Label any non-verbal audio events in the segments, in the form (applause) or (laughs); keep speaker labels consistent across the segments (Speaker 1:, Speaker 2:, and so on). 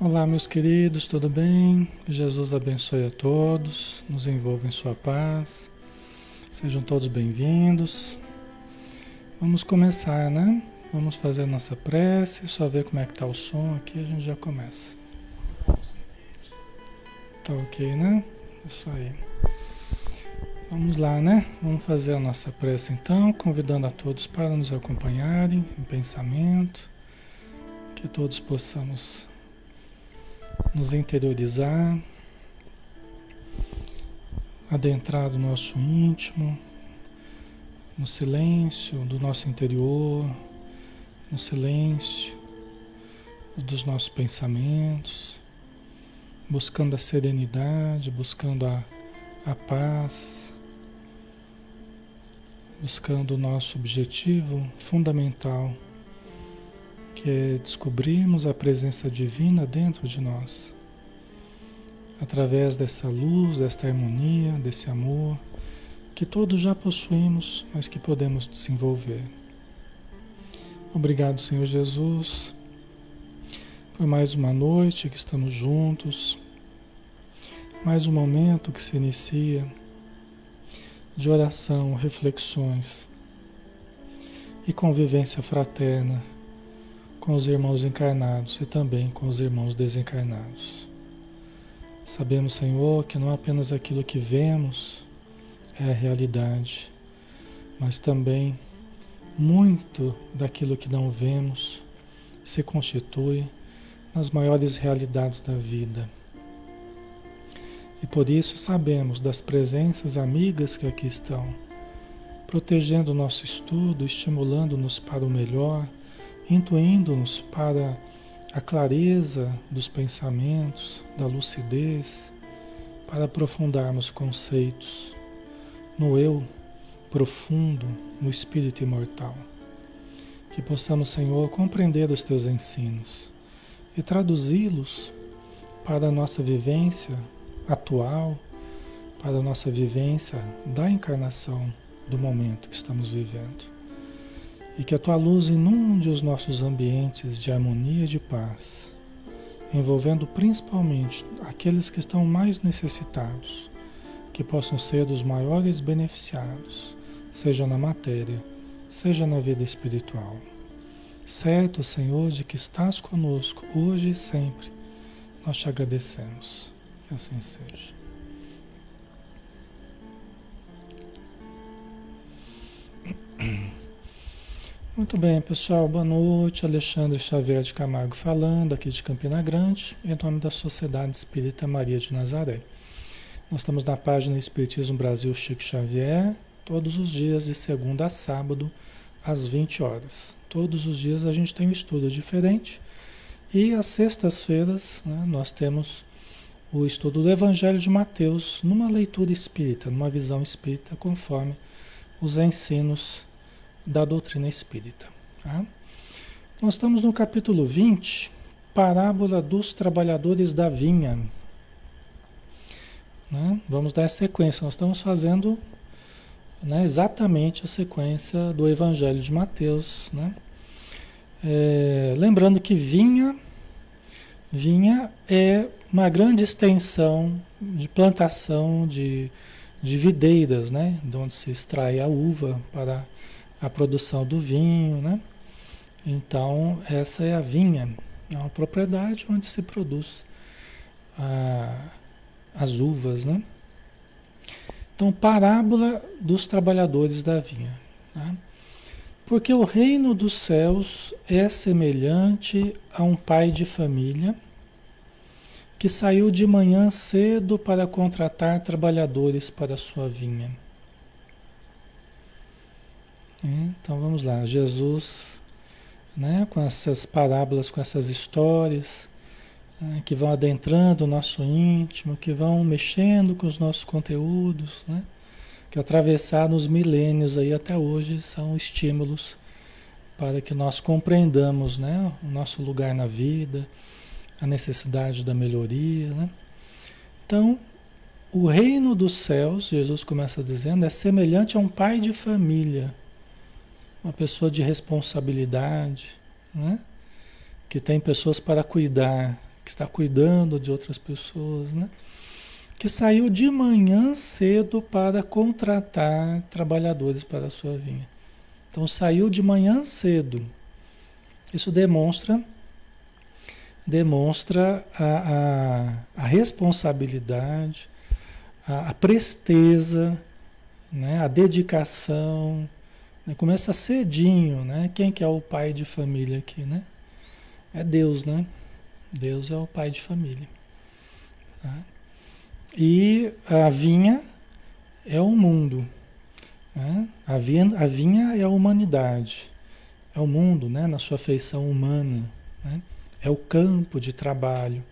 Speaker 1: Olá, meus queridos, tudo bem? Jesus abençoe a todos, nos envolva em Sua paz. Sejam todos bem-vindos. Vamos começar, né? Vamos fazer a nossa prece, só ver como é que tá o som aqui, a gente já começa. Tá ok, né? Isso aí. Vamos lá, né? Vamos fazer a nossa prece então, convidando a todos para nos acompanharem em pensamento, que todos possamos nos interiorizar, adentrar do nosso íntimo, no silêncio do nosso interior, no silêncio dos nossos pensamentos, buscando a serenidade, buscando a, a paz, buscando o nosso objetivo fundamental que é descobrirmos a presença divina dentro de nós. Através dessa luz, desta harmonia, desse amor, que todos já possuímos, mas que podemos desenvolver. Obrigado, Senhor Jesus, por mais uma noite que estamos juntos, mais um momento que se inicia de oração, reflexões e convivência fraterna com os irmãos encarnados e também com os irmãos desencarnados. Sabemos, Senhor, que não apenas aquilo que vemos é a realidade, mas também muito daquilo que não vemos se constitui nas maiores realidades da vida. E por isso sabemos das presenças amigas que aqui estão, protegendo o nosso estudo, estimulando-nos para o melhor intuindo-nos para a clareza dos pensamentos, da lucidez, para aprofundarmos conceitos no eu profundo, no espírito imortal. Que possamos, Senhor, compreender os teus ensinos e traduzi-los para a nossa vivência atual, para a nossa vivência da encarnação do momento que estamos vivendo e que a tua luz inunde os nossos ambientes de harmonia e de paz, envolvendo principalmente aqueles que estão mais necessitados, que possam ser os maiores beneficiados, seja na matéria, seja na vida espiritual. Certo, Senhor, de que estás conosco hoje e sempre, nós te agradecemos. Que assim seja. (clears throat) Muito bem, pessoal. Boa noite. Alexandre Xavier de Camargo falando, aqui de Campina Grande, em nome da Sociedade Espírita Maria de Nazaré. Nós estamos na página Espiritismo Brasil Chico Xavier, todos os dias, de segunda a sábado, às 20 horas. Todos os dias a gente tem um estudo diferente. E às sextas-feiras né, nós temos o estudo do Evangelho de Mateus numa leitura espírita, numa visão espírita, conforme os ensinos da doutrina espírita. Tá? Nós estamos no capítulo 20, Parábola dos Trabalhadores da Vinha. Né? Vamos dar sequência, nós estamos fazendo né, exatamente a sequência do Evangelho de Mateus. Né? É, lembrando que vinha, vinha é uma grande extensão de plantação de, de videiras, né? de onde se extrai a uva para a produção do vinho, né? Então, essa é a vinha, é uma propriedade onde se produz a, as uvas, né? Então, parábola dos trabalhadores da vinha. Tá? Porque o reino dos céus é semelhante a um pai de família que saiu de manhã cedo para contratar trabalhadores para sua vinha. Então vamos lá, Jesus, né, com essas parábolas, com essas histórias né, que vão adentrando o nosso íntimo, que vão mexendo com os nossos conteúdos, né, que atravessaram os milênios aí até hoje são estímulos para que nós compreendamos né, o nosso lugar na vida, a necessidade da melhoria. Né? Então, o reino dos céus, Jesus começa dizendo, é semelhante a um pai de família uma pessoa de responsabilidade, né? que tem pessoas para cuidar, que está cuidando de outras pessoas, né? Que saiu de manhã cedo para contratar trabalhadores para a sua vinha. Então saiu de manhã cedo. Isso demonstra demonstra a, a, a responsabilidade, a, a, presteza, né? a dedicação. Né? Começa cedinho, né? Quem que é o pai de família aqui, né? É Deus, né? Deus é o pai de família. Tá? E a vinha é o mundo. Né? A, vinha, a vinha é a humanidade. É o mundo, né? Na sua feição humana. Né? É o campo de trabalho.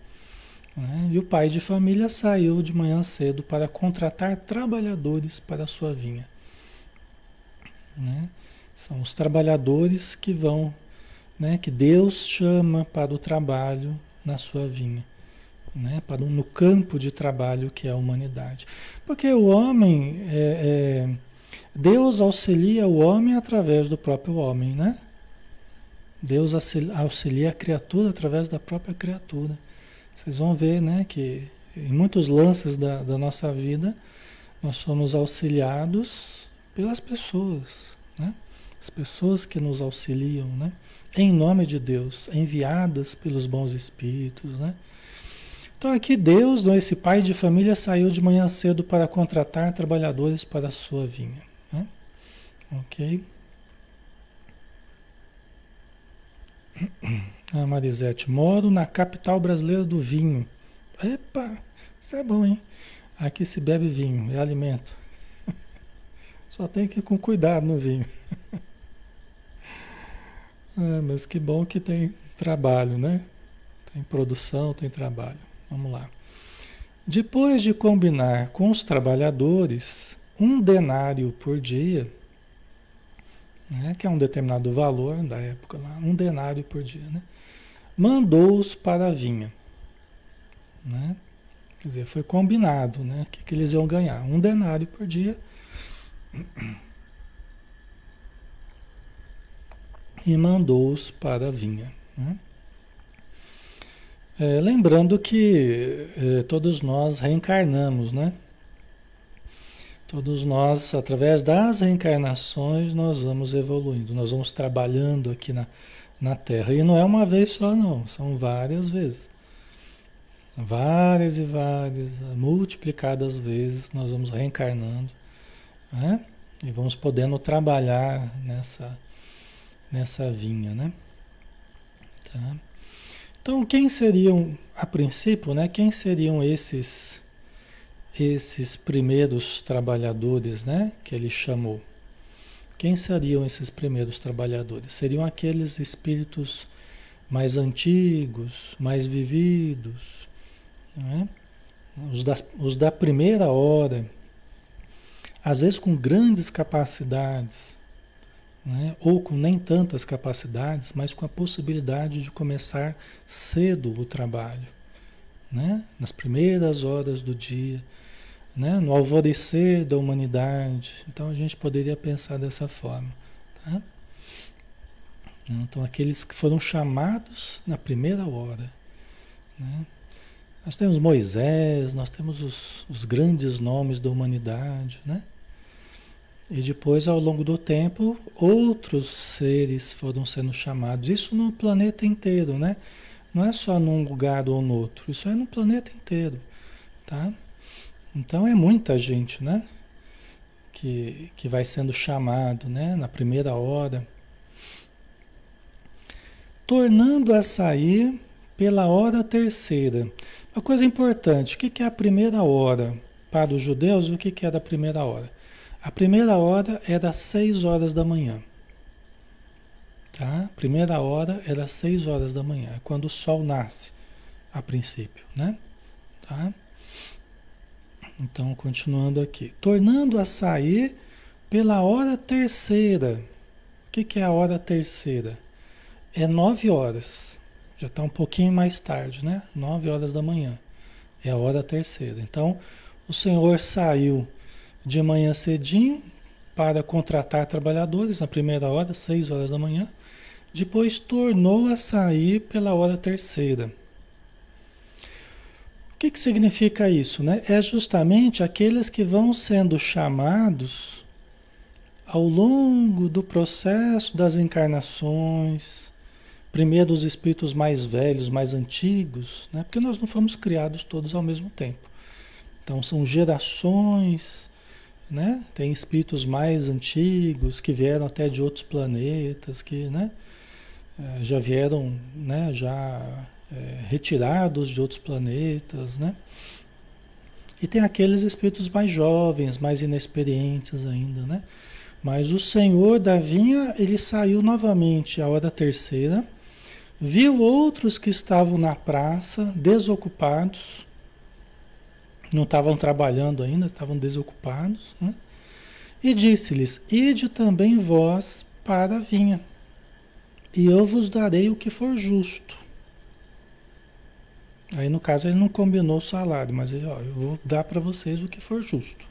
Speaker 1: Né? E o pai de família saiu de manhã cedo para contratar trabalhadores para a sua vinha. Né? São os trabalhadores que vão, né? que Deus chama para o trabalho na sua vinha. Né? Para no campo de trabalho que é a humanidade. Porque o homem, é, é, Deus auxilia o homem através do próprio homem, né? Deus auxilia a criatura através da própria criatura. Vocês vão ver, né, que em muitos lances da, da nossa vida nós somos auxiliados pelas pessoas, né? As pessoas que nos auxiliam, né? Em nome de Deus, enviadas pelos bons espíritos, né? Então aqui Deus, esse pai de família, saiu de manhã cedo para contratar trabalhadores para a sua vinha. Né? Ok? A ah, Marisete, moro na capital brasileira do vinho. Epa, isso é bom, hein? Aqui se bebe vinho, é alimento. Só tem que ir com cuidado no vinho. Ah, (laughs) mas que bom que tem trabalho, né? Tem produção, tem trabalho. Vamos lá. Depois de combinar com os trabalhadores um denário por dia, né, que é um determinado valor da época lá, um denário por dia, né, mandou-os para a vinha. Né? Quer dizer, foi combinado né, que, que eles iam ganhar um denário por dia. E mandou-os para a vinha. Né? É, lembrando que é, todos nós reencarnamos, né? Todos nós, através das reencarnações, nós vamos evoluindo, nós vamos trabalhando aqui na, na Terra. E não é uma vez só, não, são várias vezes. Várias e várias, multiplicadas vezes, nós vamos reencarnando. Né? E vamos podendo trabalhar nessa, nessa vinha, né? Tá? Então, quem seriam, a princípio, né? Quem seriam esses esses primeiros trabalhadores, né, que ele chamou. Quem seriam esses primeiros trabalhadores? Seriam aqueles espíritos mais antigos, mais vividos, né? os, da, os da primeira hora, às vezes com grandes capacidades, né? ou com nem tantas capacidades, mas com a possibilidade de começar cedo o trabalho, né? nas primeiras horas do dia né? no alvorecer da humanidade. Então a gente poderia pensar dessa forma. Tá? Então aqueles que foram chamados na primeira hora. Né? Nós temos Moisés, nós temos os, os grandes nomes da humanidade, né? E depois, ao longo do tempo, outros seres foram sendo chamados. Isso no planeta inteiro, né? Não é só num lugar ou no outro. Isso é no planeta inteiro, tá? Então é muita gente, né? Que, que vai sendo chamado, né? Na primeira hora. Tornando a sair pela hora terceira. Uma coisa importante, o que é a primeira hora? Para os judeus, o que é da primeira hora? A primeira hora era às seis horas da manhã. Tá? Primeira hora era às seis horas da manhã, é quando o sol nasce, a princípio, né? Tá? Então, continuando aqui. Tornando a sair pela hora terceira. O que, que é a hora terceira? É nove horas. Já está um pouquinho mais tarde, né? Nove horas da manhã. É a hora terceira. Então, o Senhor saiu de manhã cedinho para contratar trabalhadores na primeira hora, seis horas da manhã. Depois tornou a sair pela hora terceira. O que, que significa isso? Né? É justamente aqueles que vão sendo chamados ao longo do processo das encarnações, primeiro os espíritos mais velhos, mais antigos, né? porque nós não fomos criados todos ao mesmo tempo. Então são gerações, né? Tem espíritos mais antigos que vieram até de outros planetas, que, né? Eh, já vieram, né? Já é, retirados de outros planetas, né? E tem aqueles espíritos mais jovens, mais inexperientes ainda, né? Mas o Senhor da vinha, ele saiu novamente à hora terceira, viu outros que estavam na praça, desocupados, não estavam trabalhando ainda, estavam desocupados, né? E disse-lhes: Ide também vós para a vinha, e eu vos darei o que for justo. Aí no caso ele não combinou o salário, mas ele, ó, eu vou dar para vocês o que for justo.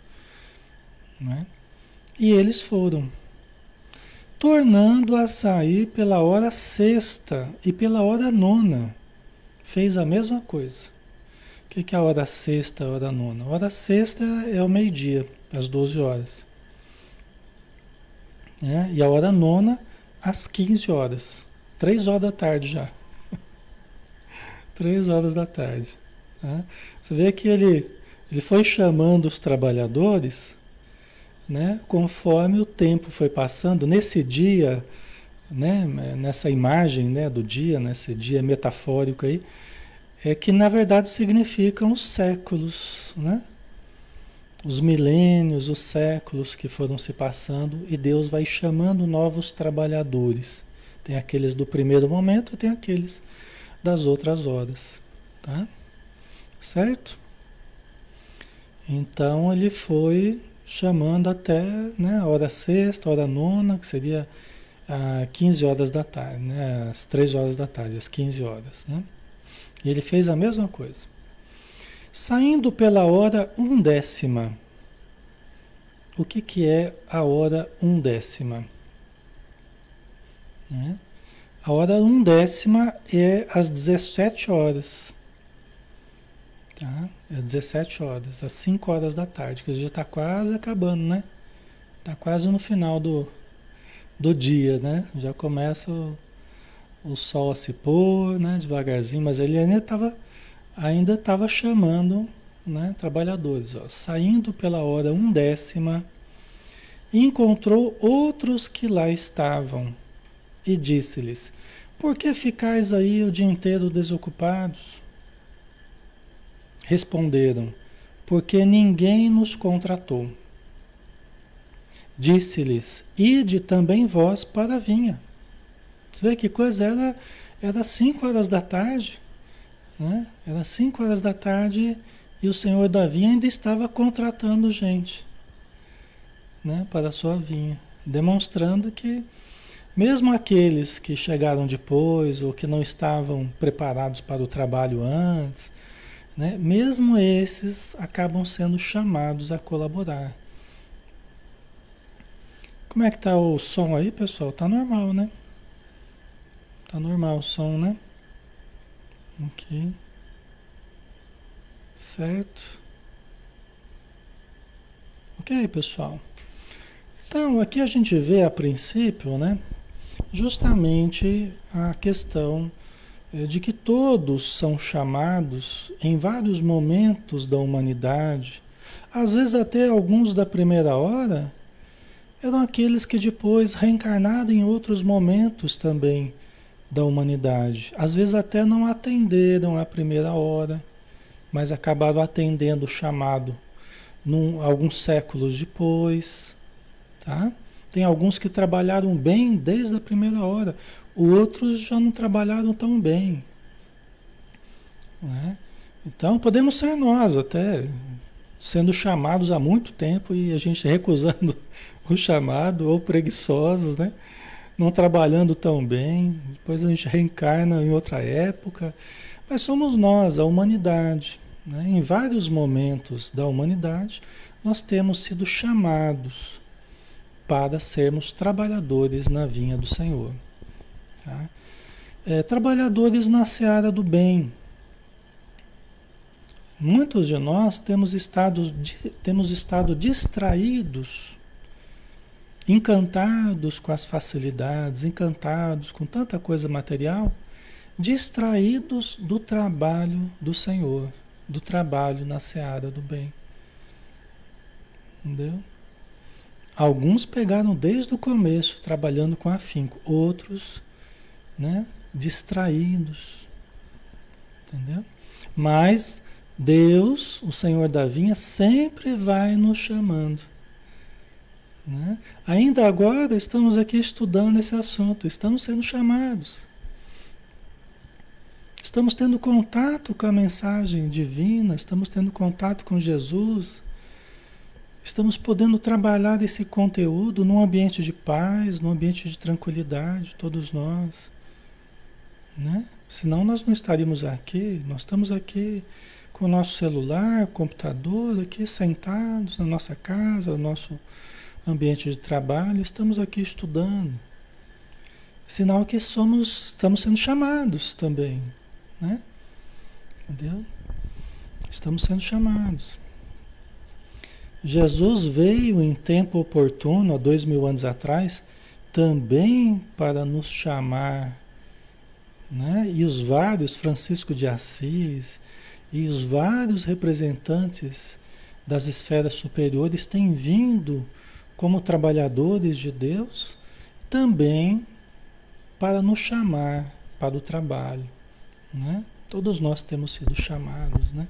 Speaker 1: Né? E eles foram, tornando a sair pela hora sexta e pela hora nona. Fez a mesma coisa. Que, que é a hora sexta a hora nona? A hora sexta é o meio-dia, às 12 horas. É, e a hora nona, às 15 horas. Três horas da tarde já. (laughs) Três horas da tarde. Tá? Você vê que ele, ele foi chamando os trabalhadores, né? Conforme o tempo foi passando, nesse dia, né? Nessa imagem, né? Do dia, nesse dia metafórico aí, é que na verdade significam os séculos, né? Os milênios, os séculos que foram se passando e Deus vai chamando novos trabalhadores. Tem aqueles do primeiro momento e tem aqueles das outras horas, tá? Certo? Então ele foi chamando até né, a hora sexta, a hora nona, que seria a 15 horas da tarde, né, às 3 horas da tarde, às 15 horas. Né? E ele fez a mesma coisa. Saindo pela hora undécima. O que, que é a hora undécima? Né? A hora undécima é às 17 horas. Tá? É às 17 horas, às 5 horas da tarde, que já está quase acabando, né? Está quase no final do, do dia, né? Já começa o, o sol a se pôr, né? Devagarzinho, mas ele ainda estava ainda chamando né, trabalhadores, ó, saindo pela hora undécima, encontrou outros que lá estavam e disse-lhes: Por que ficais aí o dia inteiro desocupados? Responderam: Porque ninguém nos contratou. Disse-lhes: Ide também vós para a vinha. Você vê que coisa era? Era cinco horas da tarde. Né? Era cinco horas da tarde e o senhor da vinha ainda estava contratando gente né, para a sua vinha, demonstrando que mesmo aqueles que chegaram depois ou que não estavam preparados para o trabalho antes, né, mesmo esses acabam sendo chamados a colaborar. Como é que tá o som aí, pessoal? Tá normal, né? Tá normal o som, né? Ok. Certo. Ok, pessoal. Então, aqui a gente vê a princípio, né? justamente a questão eh, de que todos são chamados em vários momentos da humanidade, às vezes até alguns da primeira hora, eram aqueles que depois reencarnaram em outros momentos também da humanidade. Às vezes até não atenderam a primeira hora, mas acabaram atendendo o chamado num, alguns séculos depois, tá? Tem alguns que trabalharam bem desde a primeira hora, outros já não trabalharam tão bem. Né? Então podemos ser nós até sendo chamados há muito tempo e a gente (laughs) recusando o chamado, ou preguiçosos, né? Não trabalhando tão bem, depois a gente reencarna em outra época. Mas somos nós, a humanidade. Né? Em vários momentos da humanidade, nós temos sido chamados para sermos trabalhadores na vinha do Senhor. Tá? É, trabalhadores na seara do bem. muitos de nós temos estado, temos estado distraídos, encantados com as facilidades, encantados com tanta coisa material, distraídos do trabalho do Senhor, do trabalho na seara do bem. Entendeu? Alguns pegaram desde o começo, trabalhando com afinco, outros, né, distraídos. Entendeu? Mas Deus, o Senhor da vinha, sempre vai nos chamando. Né? Ainda agora estamos aqui estudando esse assunto, estamos sendo chamados. Estamos tendo contato com a mensagem divina, estamos tendo contato com Jesus, estamos podendo trabalhar esse conteúdo num ambiente de paz, num ambiente de tranquilidade, todos nós. Né? Senão nós não estaríamos aqui, nós estamos aqui com o nosso celular, computador, aqui sentados na nossa casa, no nosso ambiente de trabalho, estamos aqui estudando. Sinal que somos, estamos sendo chamados também, né? Entendeu? Estamos sendo chamados. Jesus veio em tempo oportuno, há dois mil anos atrás, também para nos chamar, né? E os vários, Francisco de Assis, e os vários representantes das esferas superiores têm vindo como trabalhadores de Deus também para nos chamar para o trabalho, né? Todos nós temos sido chamados, né?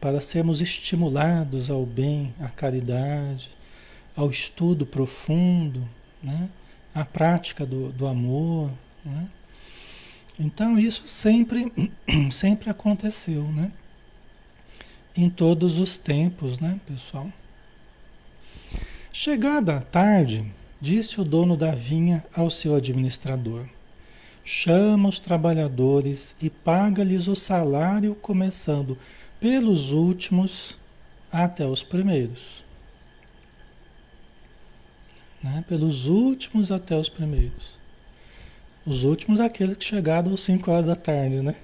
Speaker 1: Para sermos estimulados ao bem, à caridade, ao estudo profundo, né? À prática do, do amor, né? Então isso sempre, (clears throat) sempre aconteceu, né? Em todos os tempos, né, pessoal? Chegada a tarde, disse o dono da vinha ao seu administrador: Chama os trabalhadores e paga-lhes o salário, começando pelos últimos até os primeiros. Né? Pelos últimos até os primeiros. Os últimos, aqueles que chegaram às 5 horas da tarde, né?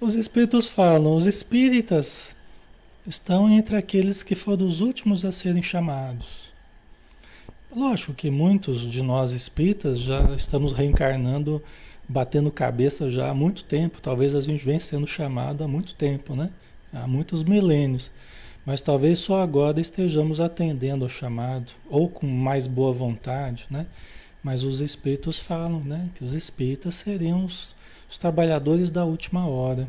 Speaker 1: Os espíritos falam, os espíritas estão entre aqueles que foram os últimos a serem chamados. Lógico que muitos de nós espíritas já estamos reencarnando, batendo cabeça já há muito tempo. Talvez a gente venha sendo chamado há muito tempo, né? Há muitos milênios. Mas talvez só agora estejamos atendendo ao chamado, ou com mais boa vontade, né? Mas os espíritos falam né, que os espíritas seriam os, os trabalhadores da última hora.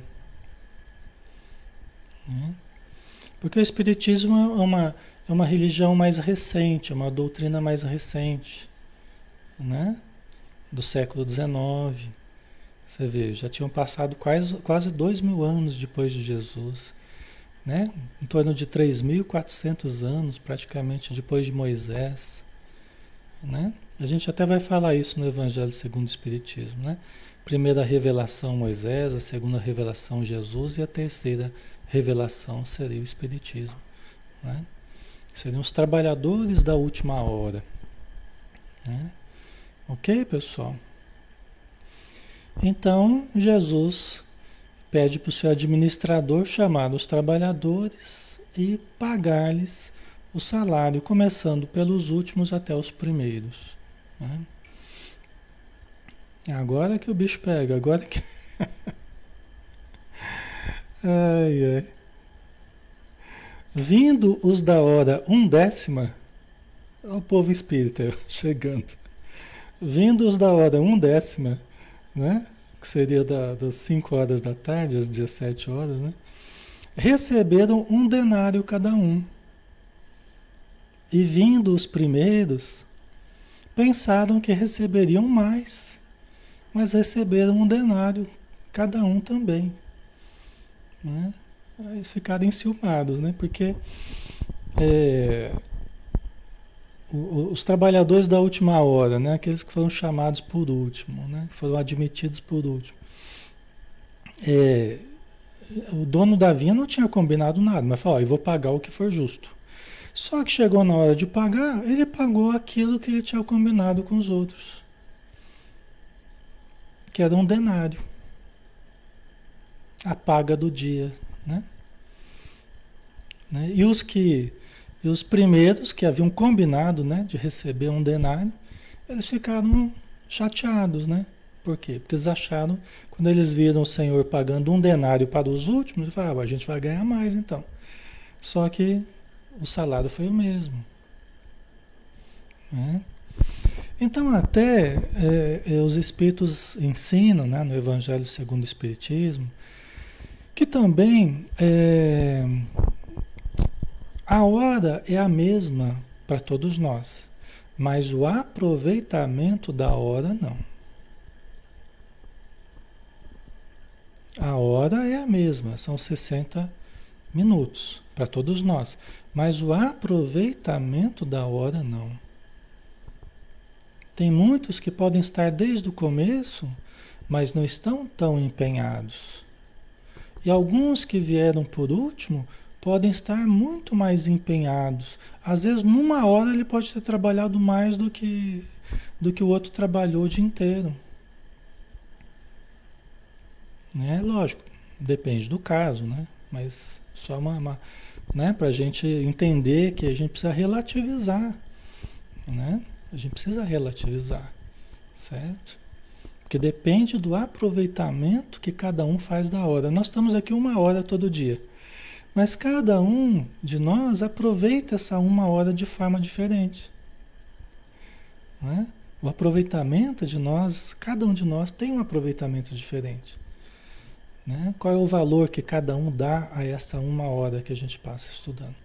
Speaker 1: Né? Porque o espiritismo é uma, é uma religião mais recente, é uma doutrina mais recente, né? do século XIX. Você vê, já tinham passado quase, quase dois mil anos depois de Jesus. Né? Em torno de 3.400 anos, praticamente, depois de Moisés. Né? A gente até vai falar isso no Evangelho segundo o Espiritismo, né? Primeira revelação Moisés, a segunda revelação Jesus e a terceira revelação seria o Espiritismo. Né? Seriam os trabalhadores da última hora. Né? Ok, pessoal? Então, Jesus pede para o seu administrador chamar os trabalhadores e pagar-lhes o salário, começando pelos últimos até os primeiros. Né? Agora que o bicho pega, agora que. (laughs) ai, ai. Vindo os da hora um décima, o povo espírita (laughs) chegando. Vindo os da hora um décima, né? Que seria da, das 5 horas da tarde às 17 horas, né? Receberam um denário cada um. E vindo os primeiros, pensaram que receberiam mais, mas receberam um denário, cada um também. Né? Aí ficaram enciumados, né? Porque é, os trabalhadores da última hora, né? aqueles que foram chamados por último, né? foram admitidos por último. É, o dono da vinha não tinha combinado nada, mas falou: eu vou pagar o que for justo. Só que chegou na hora de pagar, ele pagou aquilo que ele tinha combinado com os outros. Que era um denário. a paga do dia, né? né? E os que e os primeiros que haviam combinado, né, de receber um denário, eles ficaram chateados, né? Por quê? Porque eles acharam, quando eles viram o Senhor pagando um denário para os últimos, eles falaram, ah, a gente vai ganhar mais então. Só que o salário foi o mesmo. Né? Então, até é, é, os Espíritos ensinam, né, no Evangelho segundo o Espiritismo, que também é, a hora é a mesma para todos nós, mas o aproveitamento da hora não. A hora é a mesma, são 60 minutos para todos nós, mas o aproveitamento da hora não. Tem muitos que podem estar desde o começo, mas não estão tão empenhados. E alguns que vieram por último podem estar muito mais empenhados. Às vezes, numa hora, ele pode ter trabalhado mais do que, do que o outro trabalhou o dia inteiro. É lógico, depende do caso, né? Mas só uma, uma né? Para a gente entender que a gente precisa relativizar, né? A gente precisa relativizar, certo? Porque depende do aproveitamento que cada um faz da hora. Nós estamos aqui uma hora todo dia, mas cada um de nós aproveita essa uma hora de forma diferente. Né? O aproveitamento de nós, cada um de nós tem um aproveitamento diferente. Né? Qual é o valor que cada um dá a essa uma hora que a gente passa estudando?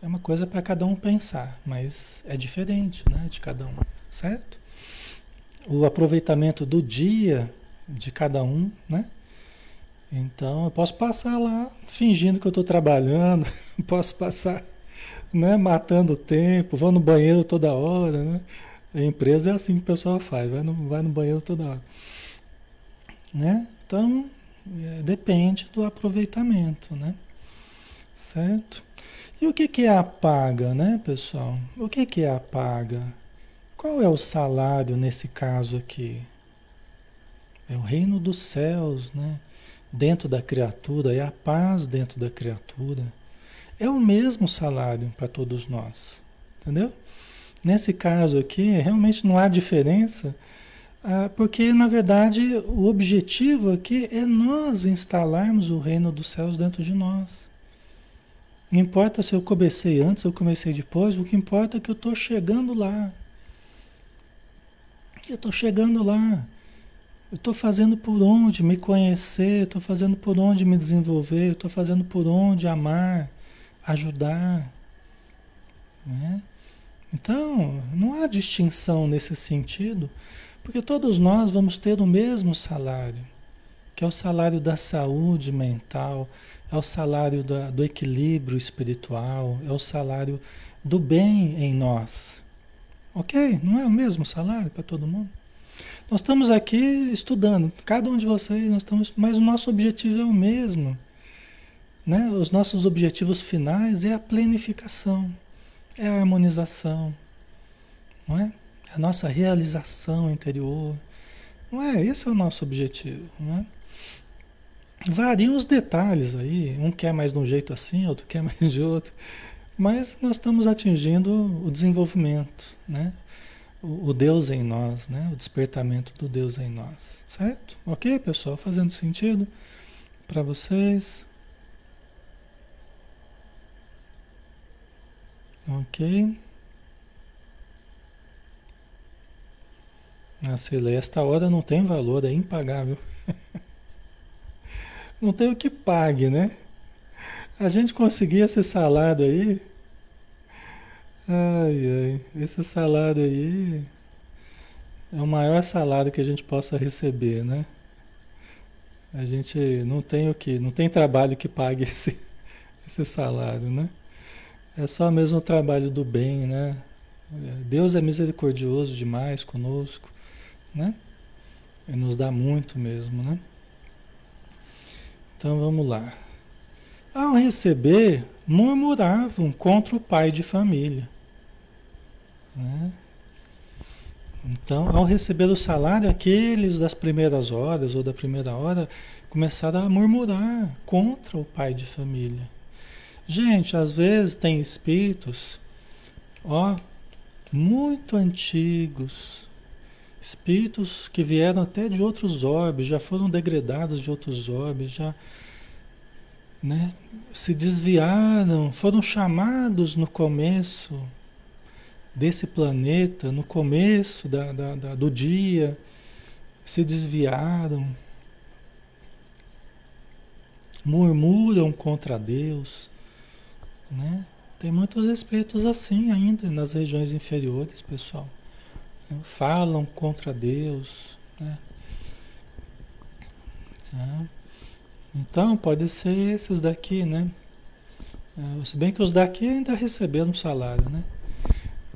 Speaker 1: É uma coisa para cada um pensar, mas é diferente, né, de cada um, certo? O aproveitamento do dia de cada um, né? Então, eu posso passar lá fingindo que eu estou trabalhando, (laughs) posso passar, né, matando o tempo, vou no banheiro toda hora, né? A empresa é assim que o pessoal faz, vai no, vai no banheiro toda hora. Né? Então, é, depende do aproveitamento, né? Certo? E o que, que é a paga, né, pessoal? O que, que é a paga? Qual é o salário nesse caso aqui? É o reino dos céus, né? Dentro da criatura, é a paz dentro da criatura. É o mesmo salário para todos nós, entendeu? Nesse caso aqui, realmente não há diferença, ah, porque na verdade o objetivo aqui é nós instalarmos o reino dos céus dentro de nós. Não importa se eu comecei antes ou comecei depois, o que importa é que eu estou chegando lá. Eu estou chegando lá. Eu estou fazendo por onde me conhecer, estou fazendo por onde me desenvolver, estou fazendo por onde amar, ajudar. Né? Então, não há distinção nesse sentido, porque todos nós vamos ter o mesmo salário, que é o salário da saúde mental, é o salário da, do equilíbrio espiritual, é o salário do bem em nós. Ok? Não é o mesmo salário para todo mundo? Nós estamos aqui estudando, cada um de vocês, nós estamos, mas o nosso objetivo é o mesmo. Né? Os nossos objetivos finais é a planificação, é a harmonização, não é? é a nossa realização interior. Não é? Esse é o nosso objetivo, não é? Variam os detalhes aí, um quer mais de um jeito assim, outro quer (laughs) mais de outro, mas nós estamos atingindo o desenvolvimento, né? O, o Deus em nós, né? O despertamento do Deus em nós, certo? Ok, pessoal? Fazendo sentido para vocês? Ok. Nossa, esta hora não tem valor, é impagável. (laughs) não tem o que pague, né? A gente conseguir esse salário aí. Ai, ai, esse salário aí é o maior salário que a gente possa receber, né? A gente não tem o que, não tem trabalho que pague (laughs) esse, esse salário, né? É só mesmo o trabalho do bem, né? Deus é misericordioso demais conosco, né? E nos dá muito mesmo, né? Então vamos lá. Ao receber, murmuravam contra o pai de família. Né? Então, ao receber o salário, aqueles das primeiras horas ou da primeira hora começaram a murmurar contra o pai de família. Gente, às vezes tem espíritos, ó, muito antigos, espíritos que vieram até de outros orbes, já foram degradados de outros orbes, já né, se desviaram, foram chamados no começo desse planeta, no começo da, da, da, do dia, se desviaram, murmuram contra Deus, né? Tem muitos espíritos assim ainda nas regiões inferiores, pessoal. Né? Falam contra Deus, né? Tá? Então, pode ser esses daqui, né? É, se bem que os daqui ainda receberam salário, né?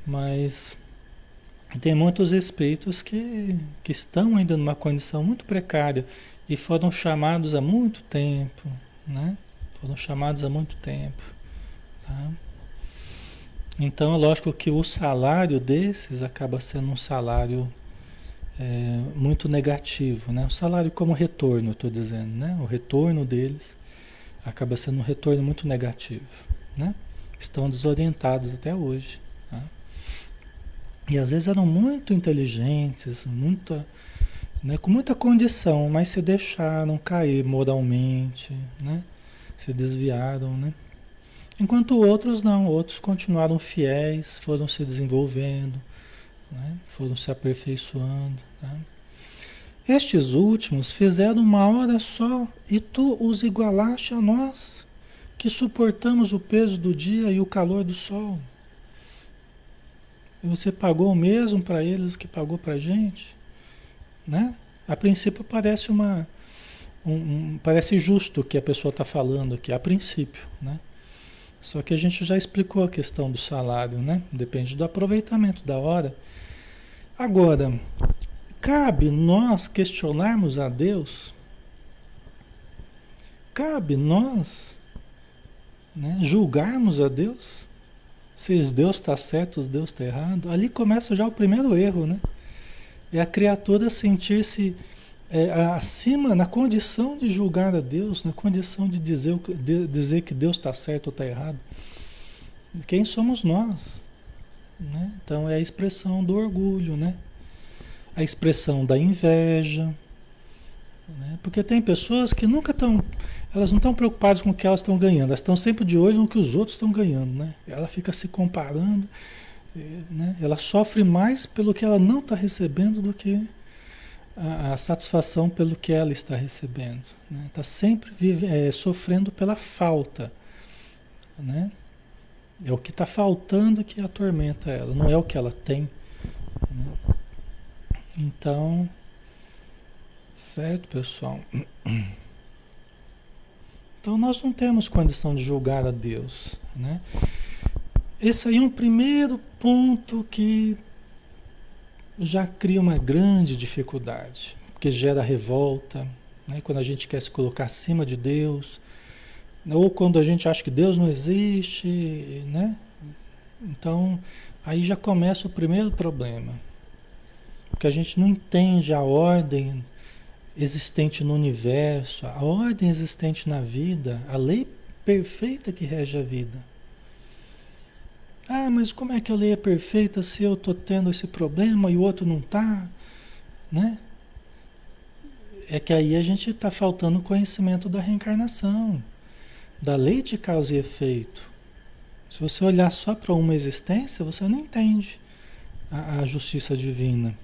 Speaker 1: Mas tem muitos espíritos que, que estão ainda numa condição muito precária e foram chamados há muito tempo, né? Foram chamados há muito tempo. Tá? Então, é lógico que o salário desses acaba sendo um salário é, muito negativo, né? O salário como retorno, estou dizendo, né? O retorno deles acaba sendo um retorno muito negativo, né? Estão desorientados até hoje. Tá? E às vezes eram muito inteligentes, muita, né? com muita condição, mas se deixaram cair moralmente, né? Se desviaram, né? Enquanto outros não, outros continuaram fiéis, foram se desenvolvendo, né? foram se aperfeiçoando. Tá? Estes últimos fizeram uma hora só e tu os igualaste a nós, que suportamos o peso do dia e o calor do sol. E você pagou o mesmo para eles que pagou para a gente? Né? A princípio parece uma. Um, um, parece justo o que a pessoa está falando aqui, a princípio, né? Só que a gente já explicou a questão do salário, né? Depende do aproveitamento da hora. Agora, cabe nós questionarmos a Deus? Cabe nós né, julgarmos a Deus? Se Deus está certo, se Deus está errado? Ali começa já o primeiro erro, né? É a criatura sentir-se é, acima, na condição de julgar a Deus, na condição de dizer, de dizer que Deus está certo ou está errado. Quem somos nós? Né? Então é a expressão do orgulho, né? a expressão da inveja. Né? Porque tem pessoas que nunca estão, elas não estão preocupadas com o que elas estão ganhando, elas estão sempre de olho no que os outros estão ganhando. Né? Ela fica se comparando, né? ela sofre mais pelo que ela não está recebendo do que a, satisfação pelo que ela está recebendo. Está né? Tá sempre vive, é, sofrendo pela falta. Né? É o que está faltando que atormenta ela, não é o que ela tem. Né? Então, certo, pessoal? Então nós não temos condição de julgar a Deus, né? Esse aí é um primeiro ponto que já cria uma grande dificuldade, porque gera revolta, né? quando a gente quer se colocar acima de Deus, ou quando a gente acha que Deus não existe, né? Então, aí já começa o primeiro problema, porque a gente não entende a ordem existente no universo, a ordem existente na vida, a lei perfeita que rege a vida. Ah, mas como é que a lei é perfeita se eu estou tendo esse problema e o outro não está? Né? É que aí a gente está faltando conhecimento da reencarnação, da lei de causa e efeito. Se você olhar só para uma existência, você não entende a, a justiça divina.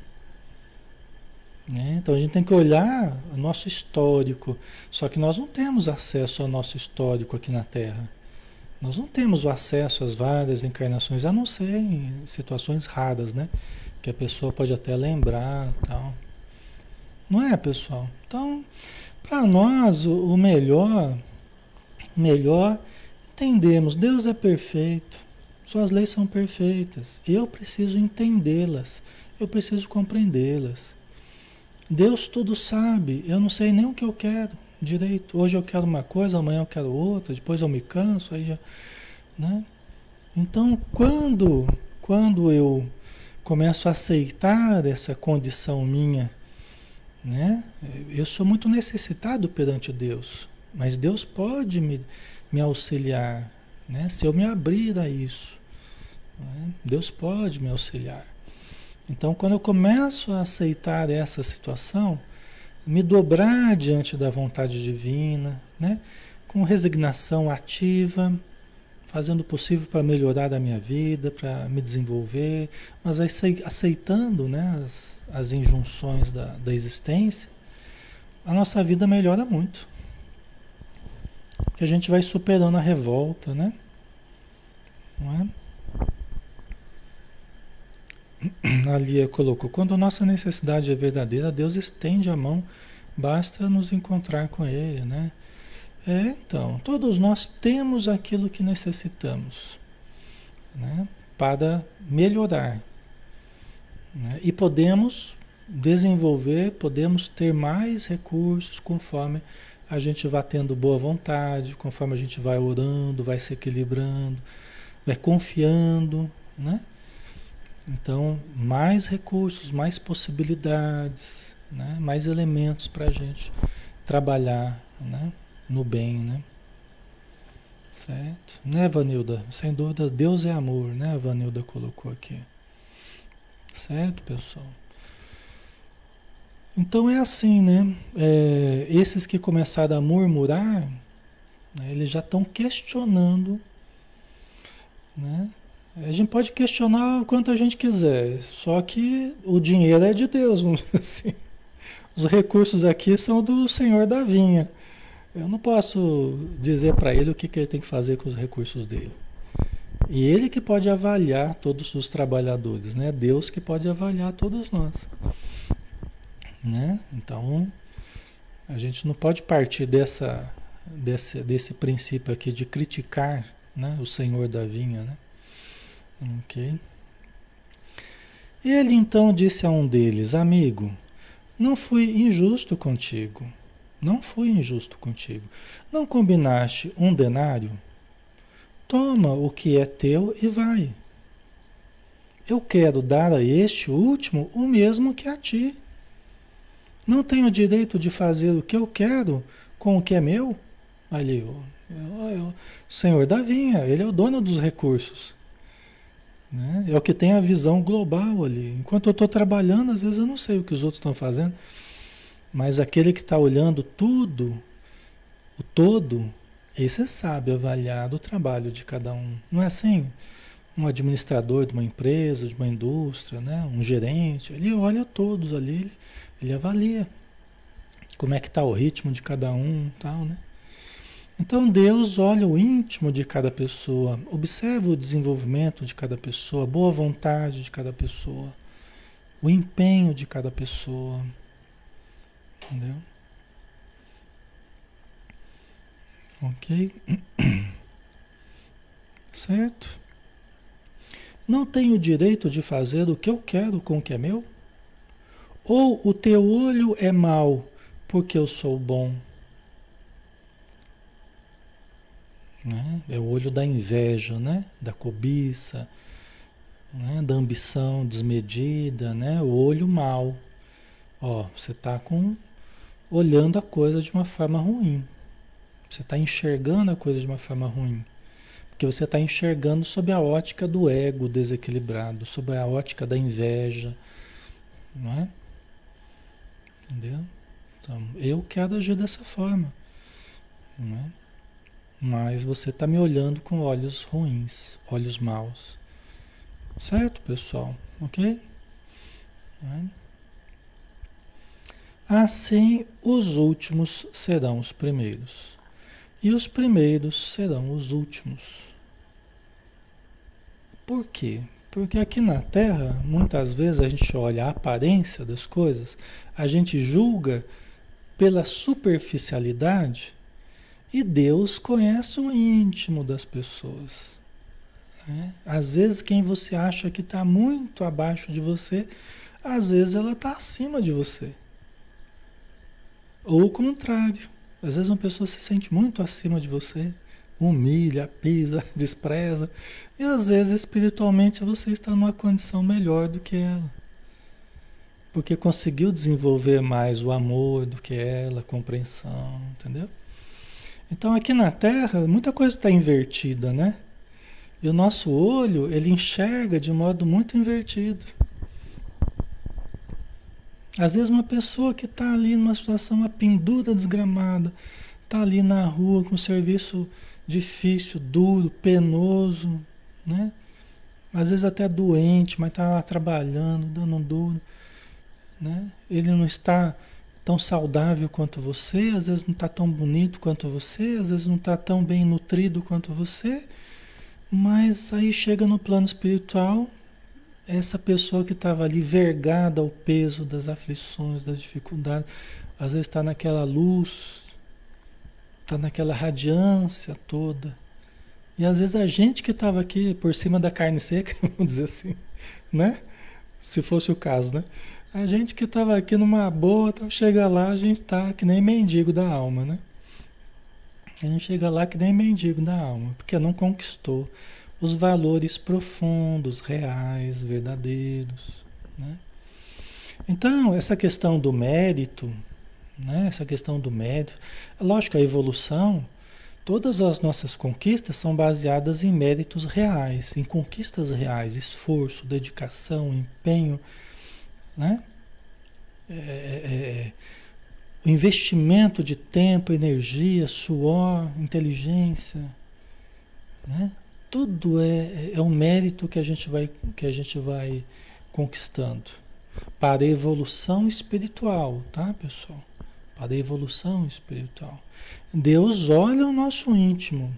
Speaker 1: Né? Então a gente tem que olhar o nosso histórico. Só que nós não temos acesso ao nosso histórico aqui na Terra. Nós não temos o acesso às várias encarnações, a não ser em situações raras, né? Que a pessoa pode até lembrar tal. Não é, pessoal? Então, para nós, o, melhor, melhor entendemos, Deus é perfeito, suas leis são perfeitas. Eu preciso entendê-las, eu preciso compreendê-las. Deus tudo sabe, eu não sei nem o que eu quero direito. Hoje eu quero uma coisa, amanhã eu quero outra, depois eu me canso, aí já, né? Então, quando quando eu começo a aceitar essa condição minha, né? Eu sou muito necessitado perante Deus, mas Deus pode me, me auxiliar, né? Se eu me abrir a isso, né? Deus pode me auxiliar. Então, quando eu começo a aceitar essa situação, me dobrar diante da vontade divina, né? com resignação ativa, fazendo o possível para melhorar a minha vida, para me desenvolver, mas aceitando né, as, as injunções da, da existência, a nossa vida melhora muito. Porque a gente vai superando a revolta, né? Não é? A Lia colocou: quando nossa necessidade é verdadeira, Deus estende a mão, basta nos encontrar com Ele, né? É, então, todos nós temos aquilo que necessitamos né? para melhorar. Né? E podemos desenvolver, podemos ter mais recursos conforme a gente vai tendo boa vontade, conforme a gente vai orando, vai se equilibrando, vai confiando, né? Então, mais recursos, mais possibilidades, né? mais elementos para a gente trabalhar né? no bem, né? Certo? Né, Vanilda? Sem dúvida, Deus é amor, né? A Vanilda colocou aqui. Certo, pessoal? Então é assim, né? É, esses que começaram a murmurar, né, eles já estão questionando, né? A gente pode questionar o quanto a gente quiser, só que o dinheiro é de Deus, (laughs) vamos dizer assim. Os recursos aqui são do Senhor da vinha. Eu não posso dizer para ele o que, que ele tem que fazer com os recursos dele. E ele que pode avaliar todos os trabalhadores, né? Deus que pode avaliar todos nós. Né? Então, a gente não pode partir dessa, desse, desse princípio aqui de criticar né? o Senhor da vinha, né? Ok. Ele então disse a um deles: Amigo, não fui injusto contigo. Não fui injusto contigo. Não combinaste um denário? Toma o que é teu e vai. Eu quero dar a este último o mesmo que a ti. Não tenho direito de fazer o que eu quero com o que é meu? Ali, o, o Senhor da vinha, ele é o dono dos recursos. Né? É o que tem a visão global ali. Enquanto eu estou trabalhando, às vezes eu não sei o que os outros estão fazendo, mas aquele que está olhando tudo, o todo, esse sabe avaliar o trabalho de cada um. Não é assim? Um administrador de uma empresa, de uma indústria, né? um gerente, ele olha todos ali, ele, ele avalia como é que está o ritmo de cada um tal, né? Então Deus olha o íntimo de cada pessoa, observa o desenvolvimento de cada pessoa, a boa vontade de cada pessoa, o empenho de cada pessoa. Entendeu? Ok? (clears throat) Certo? Não tenho o direito de fazer o que eu quero com o que é meu? Ou o teu olho é mau porque eu sou bom? Né? É o olho da inveja, né? da cobiça, né? da ambição desmedida, né? o olho mau. Ó, você está com olhando a coisa de uma forma ruim. Você está enxergando a coisa de uma forma ruim. Porque você está enxergando sob a ótica do ego desequilibrado, sob a ótica da inveja. Não é? Entendeu? Então, eu quero agir dessa forma. Não é? Mas você está me olhando com olhos ruins, olhos maus. Certo, pessoal? Ok? Assim, os últimos serão os primeiros, e os primeiros serão os últimos. Por quê? Porque aqui na Terra, muitas vezes a gente olha a aparência das coisas, a gente julga pela superficialidade e Deus conhece o íntimo das pessoas. Né? Às vezes, quem você acha que está muito abaixo de você, às vezes ela está acima de você. Ou o contrário. Às vezes, uma pessoa se sente muito acima de você. humilha, pisa, (laughs) despreza. E às vezes espiritualmente você está numa condição melhor do que ela. Porque conseguiu desenvolver mais o amor do que ela, a compreensão, entendeu? Então aqui na Terra muita coisa está invertida, né? E o nosso olho, ele enxerga de modo muito invertido. Às vezes uma pessoa que está ali numa situação, uma pendura desgramada, está ali na rua com um serviço difícil, duro, penoso, né? Às vezes até doente, mas está lá trabalhando, dando duro, né? Ele não está tão saudável quanto você, às vezes não está tão bonito quanto você, às vezes não está tão bem nutrido quanto você, mas aí chega no plano espiritual, essa pessoa que estava ali vergada ao peso das aflições, das dificuldades, às vezes está naquela luz, está naquela radiância toda. E às vezes a gente que estava aqui por cima da carne seca, (laughs) vamos dizer assim, né? Se fosse o caso, né? A gente que estava aqui numa boa, então chega lá, a gente está que nem mendigo da alma, né? A gente chega lá que nem mendigo da alma, porque não conquistou os valores profundos, reais, verdadeiros. Né? Então, essa questão do mérito, né? essa questão do mérito, lógico, a evolução, todas as nossas conquistas são baseadas em méritos reais, em conquistas reais, esforço, dedicação, empenho, né? É, é, é o investimento de tempo, energia, suor, inteligência, né? Tudo é, é um mérito que a gente vai, que a gente vai conquistando para a evolução espiritual, tá, pessoal? Para a evolução espiritual. Deus olha o nosso íntimo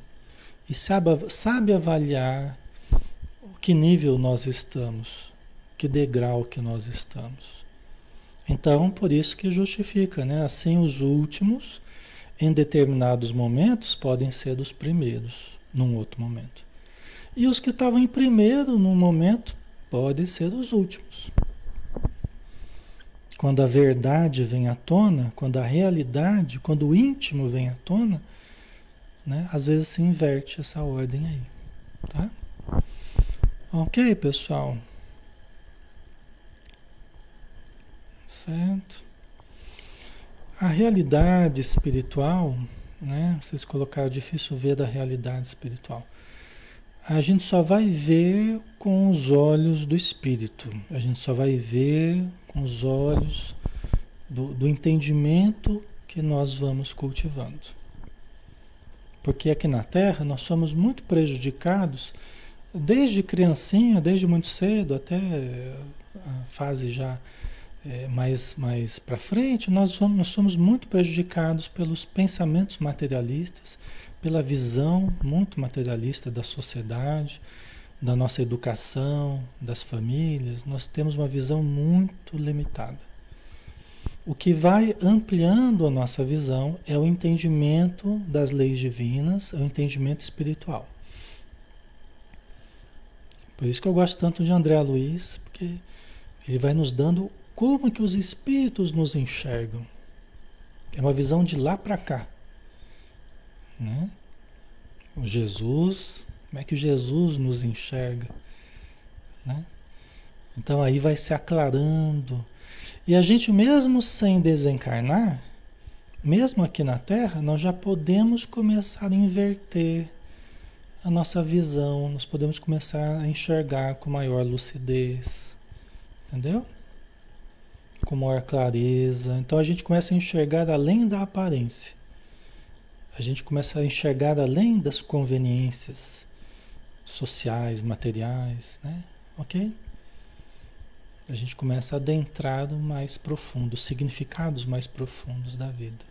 Speaker 1: e sabe, sabe avaliar que nível nós estamos, que degrau que nós estamos. Então, por isso que justifica, né? Assim, os últimos, em determinados momentos, podem ser os primeiros, num outro momento. E os que estavam em primeiro num momento, podem ser os últimos. Quando a verdade vem à tona, quando a realidade, quando o íntimo vem à tona, né? Às vezes se inverte essa ordem aí, tá? Ok, pessoal? Certo? A realidade espiritual, né? Vocês colocaram difícil ver da realidade espiritual. A gente só vai ver com os olhos do espírito. A gente só vai ver com os olhos do, do entendimento que nós vamos cultivando. Porque aqui na Terra nós somos muito prejudicados desde criancinha, desde muito cedo até a fase já é, mais, mais para frente, nós, vamos, nós somos muito prejudicados pelos pensamentos materialistas, pela visão muito materialista da sociedade, da nossa educação, das famílias. Nós temos uma visão muito limitada. O que vai ampliando a nossa visão é o entendimento das leis divinas, é o entendimento espiritual. Por isso que eu gosto tanto de André Luiz, porque ele vai nos dando como que os espíritos nos enxergam? É uma visão de lá para cá. Né? O Jesus, como é que Jesus nos enxerga? Né? Então aí vai se aclarando. E a gente, mesmo sem desencarnar, mesmo aqui na Terra, nós já podemos começar a inverter a nossa visão, nós podemos começar a enxergar com maior lucidez. Entendeu? Com maior clareza. Então a gente começa a enxergar além da aparência. A gente começa a enxergar além das conveniências sociais, materiais, né? Ok? A gente começa a adentrar mais profundo, os significados mais profundos da vida.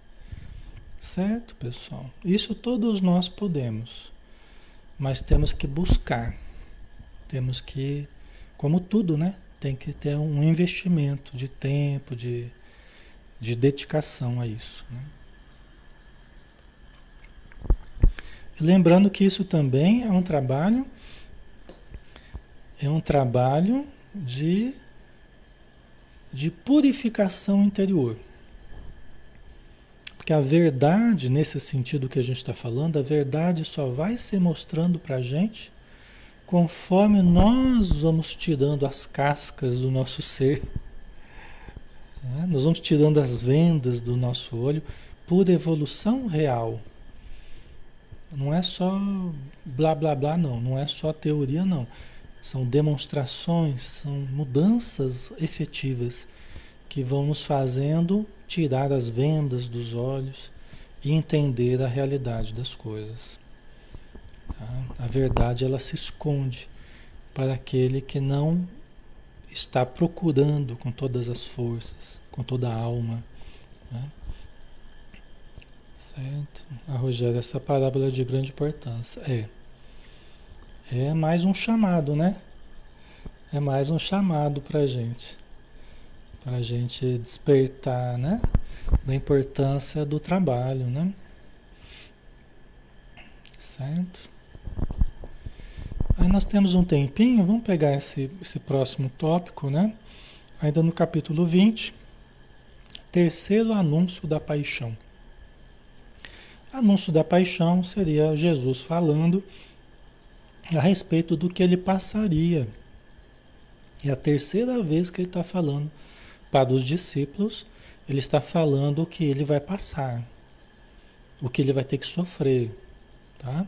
Speaker 1: Certo, pessoal? Isso todos nós podemos, mas temos que buscar. Temos que, como tudo, né? Tem que ter um investimento de tempo, de, de dedicação a isso. Né? Lembrando que isso também é um trabalho, é um trabalho de, de purificação interior. Porque a verdade, nesse sentido que a gente está falando, a verdade só vai se mostrando para a gente conforme nós vamos tirando as cascas do nosso ser. Né? Nós vamos tirando as vendas do nosso olho por evolução real. Não é só blá blá blá, não. Não é só teoria, não. São demonstrações, são mudanças efetivas que vão nos fazendo tirar as vendas dos olhos e entender a realidade das coisas. Tá? A verdade ela se esconde para aquele que não está procurando com todas as forças, com toda a alma. Né? Certo? A Rogério, essa parábola é de grande importância. É. É mais um chamado, né? É mais um chamado para gente. Para a gente despertar, né? Da importância do trabalho, né? Certo? Aí nós temos um tempinho, vamos pegar esse, esse próximo tópico, né? Ainda no capítulo 20, terceiro anúncio da paixão. Anúncio da paixão seria Jesus falando a respeito do que ele passaria. É a terceira vez que ele está falando para os discípulos, ele está falando o que ele vai passar, o que ele vai ter que sofrer, tá?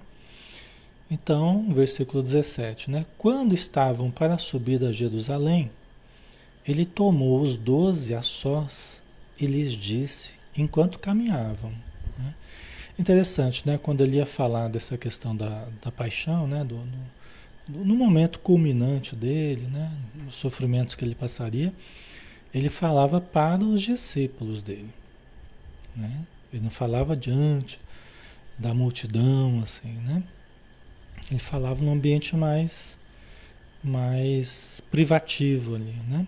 Speaker 1: Então, versículo 17, né? Quando estavam para subir a Jerusalém, ele tomou os doze a sós e lhes disse, enquanto caminhavam. Né? Interessante, né? Quando ele ia falar dessa questão da, da paixão, né? Do, no momento culminante dele, né? Os sofrimentos que ele passaria, ele falava para os discípulos dele, né? Ele não falava diante da multidão, assim, né? Ele falava num ambiente mais, mais privativo ali, né?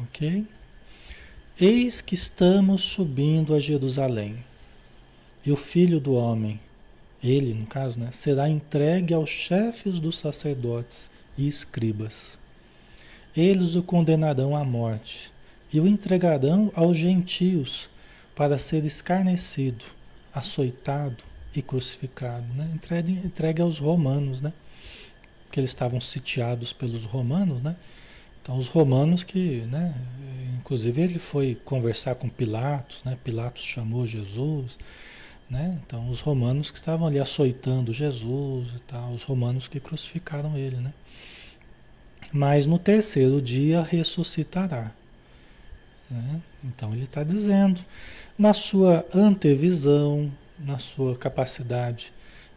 Speaker 1: Ok? Eis que estamos subindo a Jerusalém, e o filho do homem, ele, no caso, né, será entregue aos chefes dos sacerdotes e escribas. Eles o condenarão à morte e o entregarão aos gentios para ser escarnecido, açoitado e crucificado, né? entregue, entregue aos romanos, né? que eles estavam sitiados pelos romanos, né? Então os romanos que, né? Inclusive ele foi conversar com Pilatos, né? Pilatos chamou Jesus, né? Então os romanos que estavam ali açoitando Jesus e tal, os romanos que crucificaram ele, né? Mas no terceiro dia ressuscitará. Né? Então ele está dizendo, na sua antevisão, na sua capacidade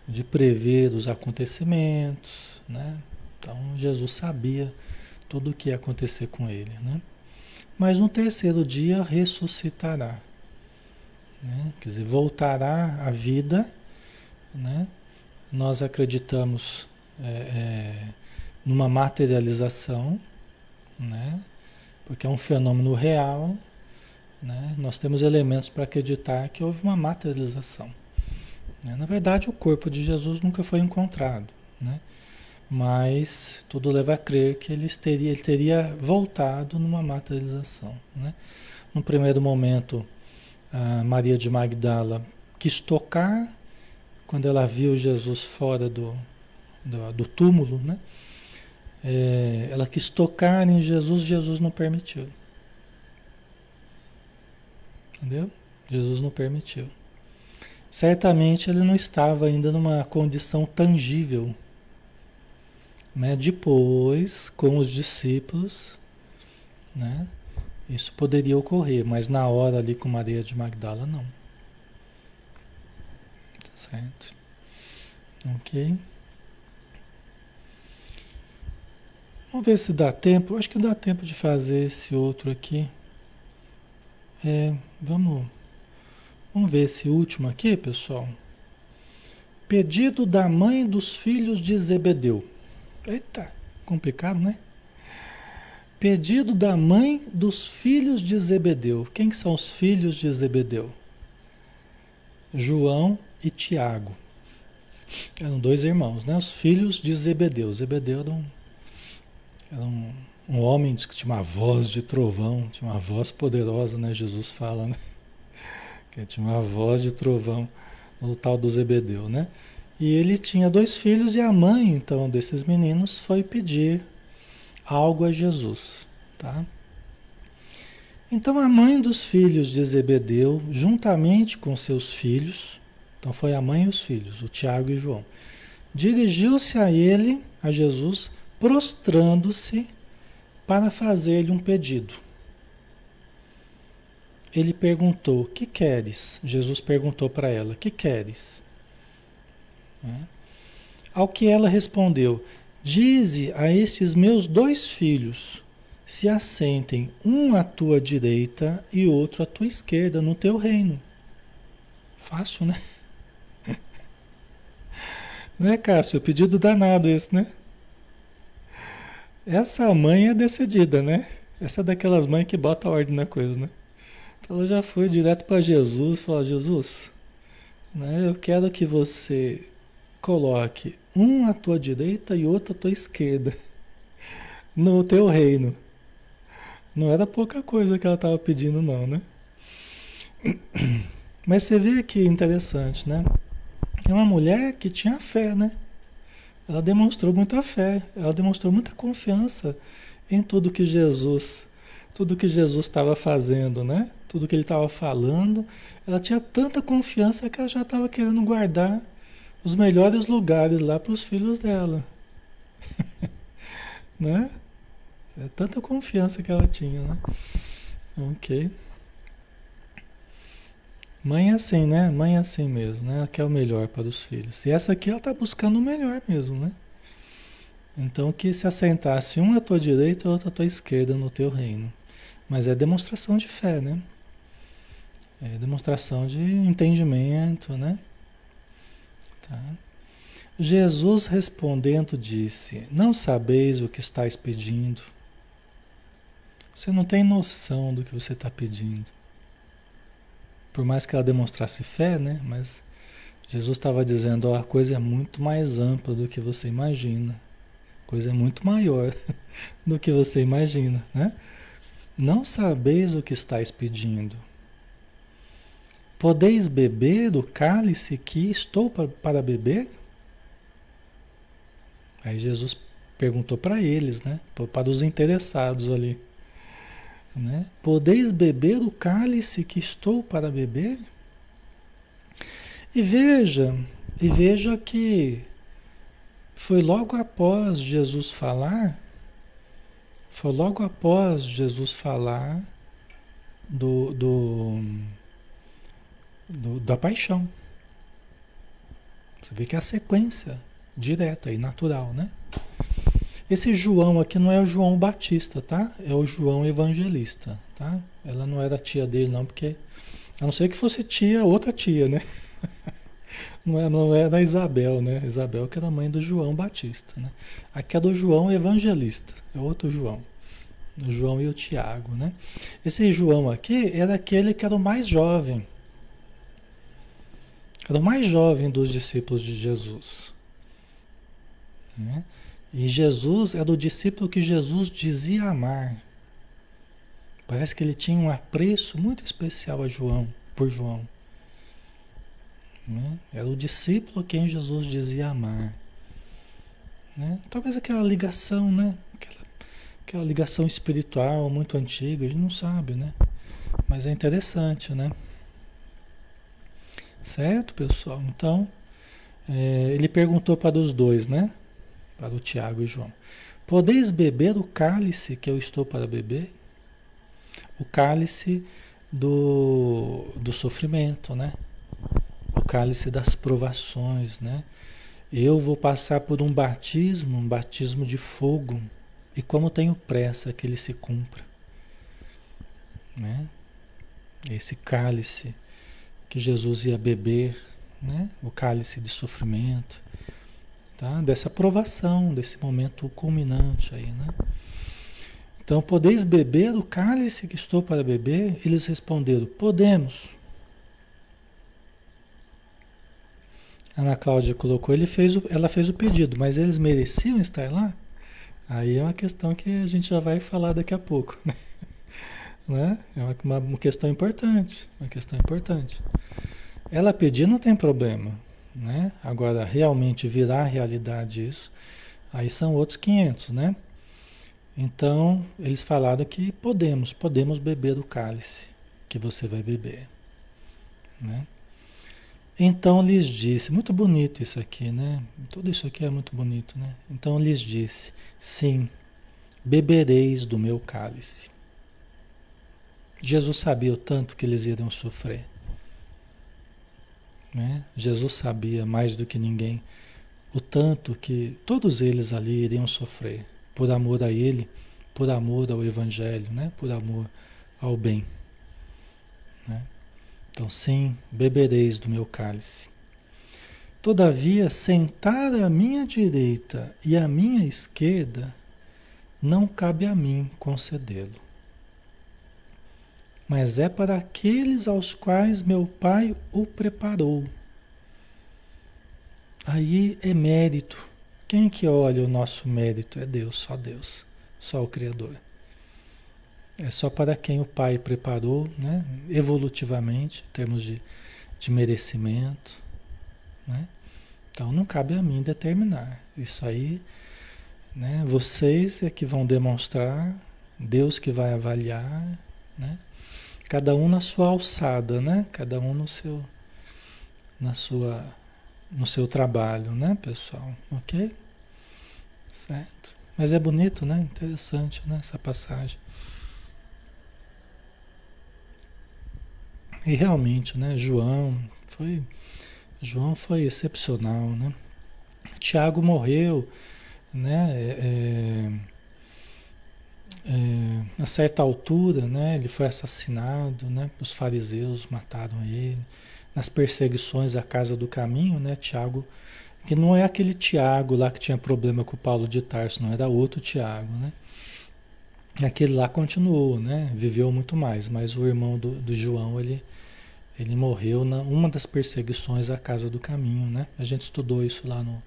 Speaker 1: de prever os acontecimentos, né? Então Jesus sabia tudo o que ia acontecer com ele, né? Mas no terceiro dia ressuscitará, né? Quer dizer, voltará à vida, né? Nós acreditamos é, é, numa materialização, né? Porque é um fenômeno real, né? Nós temos elementos para acreditar que houve uma materialização. Né? Na verdade, o corpo de Jesus nunca foi encontrado, né? mas tudo leva a crer que ele teria, ele teria voltado numa materialização. Né? No primeiro momento, Maria de Magdala quis tocar, quando ela viu Jesus fora do, do, do túmulo, né? É, ela quis tocar em Jesus, Jesus não permitiu. Entendeu? Jesus não permitiu. Certamente ele não estava ainda numa condição tangível. Né? Depois, com os discípulos, né? isso poderia ocorrer, mas na hora ali com Maria de Magdala, não. Tá certo? Ok? Vamos ver se dá tempo. Acho que dá tempo de fazer esse outro aqui. É, vamos, vamos ver esse último aqui, pessoal. Pedido da mãe dos filhos de Zebedeu. Eita, complicado, né? Pedido da mãe dos filhos de Zebedeu. Quem que são os filhos de Zebedeu? João e Tiago. Eram dois irmãos, né? Os filhos de Zebedeu. Zebedeu era um, era um um homem que tinha uma voz de trovão, tinha uma voz poderosa, né? Jesus fala, né? (laughs) Que tinha uma voz de trovão, o tal do Zebedeu, né? E ele tinha dois filhos e a mãe, então, desses meninos foi pedir algo a Jesus, tá? Então a mãe dos filhos de Zebedeu, juntamente com seus filhos, então foi a mãe e os filhos, o Tiago e João, dirigiu-se a ele, a Jesus, prostrando-se para fazer-lhe um pedido. Ele perguntou: Que queres? Jesus perguntou para ela: Que queres? Né? Ao que ela respondeu: Dize a estes meus dois filhos se assentem, um à tua direita e outro à tua esquerda no teu reino. Fácil, né? (laughs) Né, Cássio? Pedido danado esse, né? Essa mãe é decidida, né? Essa é daquelas mães que bota ordem na coisa, né? Então ela já foi direto para Jesus, falou: Jesus, né, eu quero que você coloque um à tua direita e outro à tua esquerda no teu reino. Não era pouca coisa que ela estava pedindo, não, né? Mas você vê que interessante, né? É uma mulher que tinha fé, né? Ela demonstrou muita fé, ela demonstrou muita confiança em tudo que Jesus, tudo que Jesus estava fazendo, né? Tudo que ele estava falando. Ela tinha tanta confiança que ela já estava querendo guardar os melhores lugares lá para os filhos dela. (laughs) né? É tanta confiança que ela tinha, né? Ok. Mãe é assim, né? Mãe é assim mesmo, né? Ela quer o melhor para os filhos. E essa aqui ela está buscando o melhor mesmo, né? Então que se assentasse um à tua direita e outro à tua esquerda no teu reino. Mas é demonstração de fé, né? É demonstração de entendimento, né? Tá. Jesus respondendo disse: Não sabeis o que estáis pedindo. Você não tem noção do que você está pedindo. Por mais que ela demonstrasse fé, né? Mas Jesus estava dizendo, ó, a coisa é muito mais ampla do que você imagina. A coisa é muito maior (laughs) do que você imagina, né? Não sabeis o que estáis pedindo. Podeis beber do cálice que estou para beber? Aí Jesus perguntou para eles, né? Para os interessados ali. Né? Podeis beber o cálice que estou para beber? E veja, e veja que foi logo após Jesus falar, foi logo após Jesus falar do, do, do da paixão. Você vê que é a sequência direta e natural, né? Esse João aqui não é o João Batista, tá? É o João Evangelista, tá? Ela não era tia dele, não, porque. A não ser que fosse tia, outra tia, né? (laughs) Não é, não é da Isabel, né? Isabel que era mãe do João Batista, né? Aqui é do João Evangelista, é outro João. O João e o Tiago, né? Esse João aqui era aquele que era o mais jovem. Era o mais jovem dos discípulos de Jesus. Né? E Jesus era o discípulo que Jesus dizia amar. Parece que ele tinha um apreço muito especial a João, por João. Né? Era o discípulo a quem Jesus dizia amar. Né? Talvez aquela ligação, né? Aquela, aquela ligação espiritual muito antiga, a gente não sabe, né? Mas é interessante, né? Certo, pessoal? Então, é, ele perguntou para os dois, né? Para o Tiago e João. Podeis beber o cálice que eu estou para beber? O cálice do, do sofrimento, né? O cálice das provações, né? Eu vou passar por um batismo, um batismo de fogo, e como tenho pressa que ele se cumpra, né? Esse cálice que Jesus ia beber, né? O cálice de sofrimento, tá? dessa provação, desse momento culminante aí, né? Então, podeis beber o cálice que estou para beber? Eles responderam, podemos. Ana Cláudia colocou, ele fez o, ela fez o pedido, mas eles mereciam estar lá? Aí é uma questão que a gente já vai falar daqui a pouco. (laughs) Né? Né? É uma, uma questão importante, uma questão importante. Ela pedir não tem problema, né? Agora, realmente virar realidade isso, aí são outros 500, né? Então, eles falaram que podemos, podemos beber do cálice que você vai beber, né? Então lhes disse, muito bonito isso aqui, né? Tudo isso aqui é muito bonito, né? Então lhes disse, sim, bebereis do meu cálice. Jesus sabia o tanto que eles iriam sofrer. Né? Jesus sabia mais do que ninguém o tanto que todos eles ali iriam sofrer por amor a Ele, por amor ao Evangelho, né? por amor ao bem. Né? Então, sim, bebereis do meu cálice. Todavia, sentar à minha direita e à minha esquerda, não cabe a mim concedê-lo. Mas é para aqueles aos quais meu Pai o preparou. Aí é mérito. Quem que olha o nosso mérito? É Deus, só Deus, só o Criador. É só para quem o Pai preparou, né? evolutivamente, em termos de, de merecimento. Né? Então não cabe a mim determinar. Isso aí, né? vocês é que vão demonstrar, Deus que vai avaliar, né? Cada um na sua alçada, né? cada um no seu, na sua, no seu trabalho, né, pessoal? Ok? Certo? Mas é bonito, né? Interessante, né? Essa passagem. E realmente, né, João foi João foi excepcional, né? Tiago morreu, né? É, é, é, a certa altura, né? Ele foi assassinado, né? Os fariseus mataram ele nas perseguições à casa do caminho, né? Tiago, que não é aquele Tiago lá que tinha problema com o Paulo de Tarso, não era outro Tiago, né? Aquele lá continuou, né? Viveu muito mais, mas o irmão do, do João, ele, ele morreu na uma das perseguições à Casa do Caminho, né? A gente estudou isso lá no,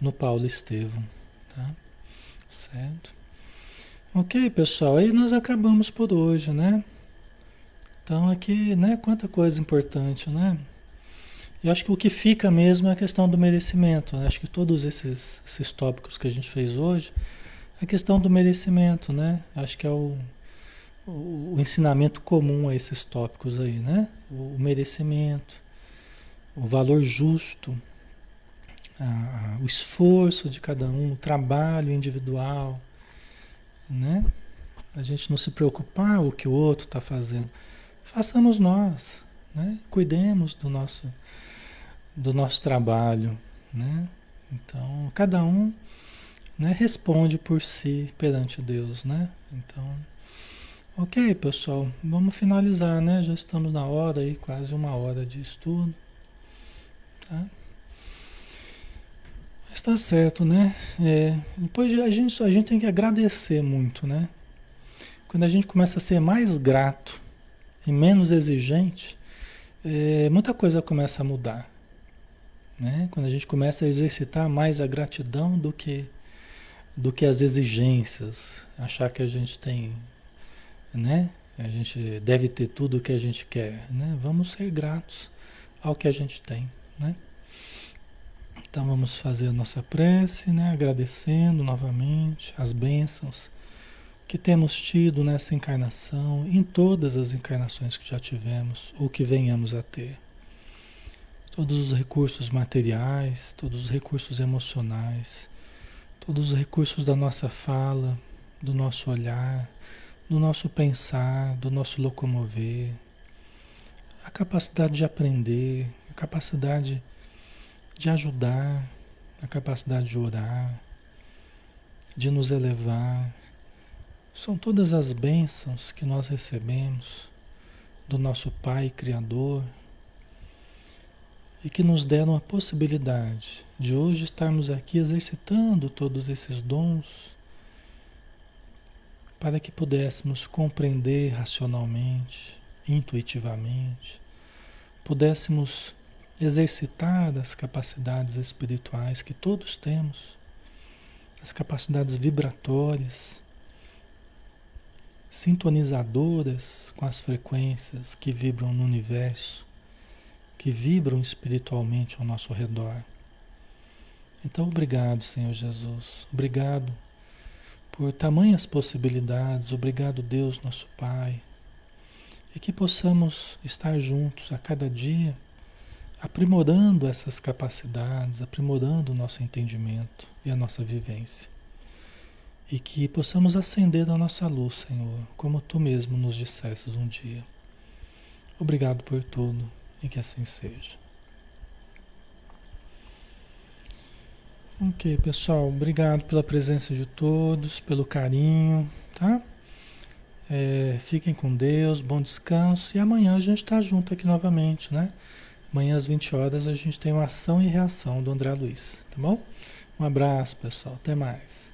Speaker 1: no Paulo Estevão, tá? Certo? Ok, pessoal, aí nós acabamos por hoje, né? Então aqui, né? Quanta coisa importante, né? Eu acho que o que fica mesmo é a questão do merecimento. Né? Acho que todos esses, esses tópicos que a gente fez hoje a questão do merecimento, né? Acho que é o, o, o ensinamento comum a esses tópicos aí, né? O, o merecimento, o valor justo, a, o esforço de cada um, o trabalho individual, né? A gente não se preocupar o que o outro está fazendo. Façamos nós, né? Cuidemos do nosso, do nosso trabalho, né? Então, cada um né, responde por si perante Deus, né? Então, ok, pessoal, vamos finalizar, né? Já estamos na hora aí, quase uma hora de estudo, tá? Está certo, né? É, depois a gente, a gente tem que agradecer muito, né? Quando a gente começa a ser mais grato e menos exigente, é, muita coisa começa a mudar. Né? Quando a gente começa a exercitar mais a gratidão do que do que as exigências, achar que a gente tem, né? A gente deve ter tudo o que a gente quer, né? Vamos ser gratos ao que a gente tem, né? Então vamos fazer a nossa prece, né? Agradecendo novamente as bênçãos que temos tido nessa encarnação, em todas as encarnações que já tivemos ou que venhamos a ter. Todos os recursos materiais, todos os recursos emocionais, todos os recursos da nossa fala, do nosso olhar, do nosso pensar, do nosso locomover, a capacidade de aprender, a capacidade de ajudar, a capacidade de orar, de nos elevar. São todas as bênçãos que nós recebemos do nosso Pai Criador e que nos deram a possibilidade de hoje estarmos aqui exercitando todos esses dons para que pudéssemos compreender racionalmente, intuitivamente, pudéssemos exercitar as capacidades espirituais que todos temos, as capacidades vibratórias, sintonizadoras com as frequências que vibram no universo, que vibram espiritualmente ao nosso redor. Então, obrigado, Senhor Jesus. Obrigado por tamanhas possibilidades. Obrigado, Deus, nosso Pai. E que possamos estar juntos a cada dia, aprimorando essas capacidades, aprimorando o nosso entendimento e a nossa vivência. E que possamos acender a nossa luz, Senhor, como tu mesmo nos dissesses um dia. Obrigado por tudo e que assim seja. Ok, pessoal, obrigado pela presença de todos, pelo carinho, tá? É, fiquem com Deus, bom descanso e amanhã a gente está junto aqui novamente, né? Amanhã às 20 horas a gente tem uma ação e reação do André Luiz, tá bom? Um abraço, pessoal, até mais.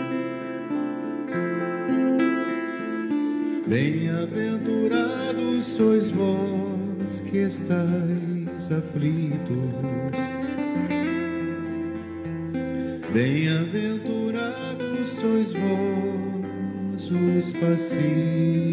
Speaker 2: Sois vós que estáis aflitos. Bem-aventurados sois vós, os pacíficos,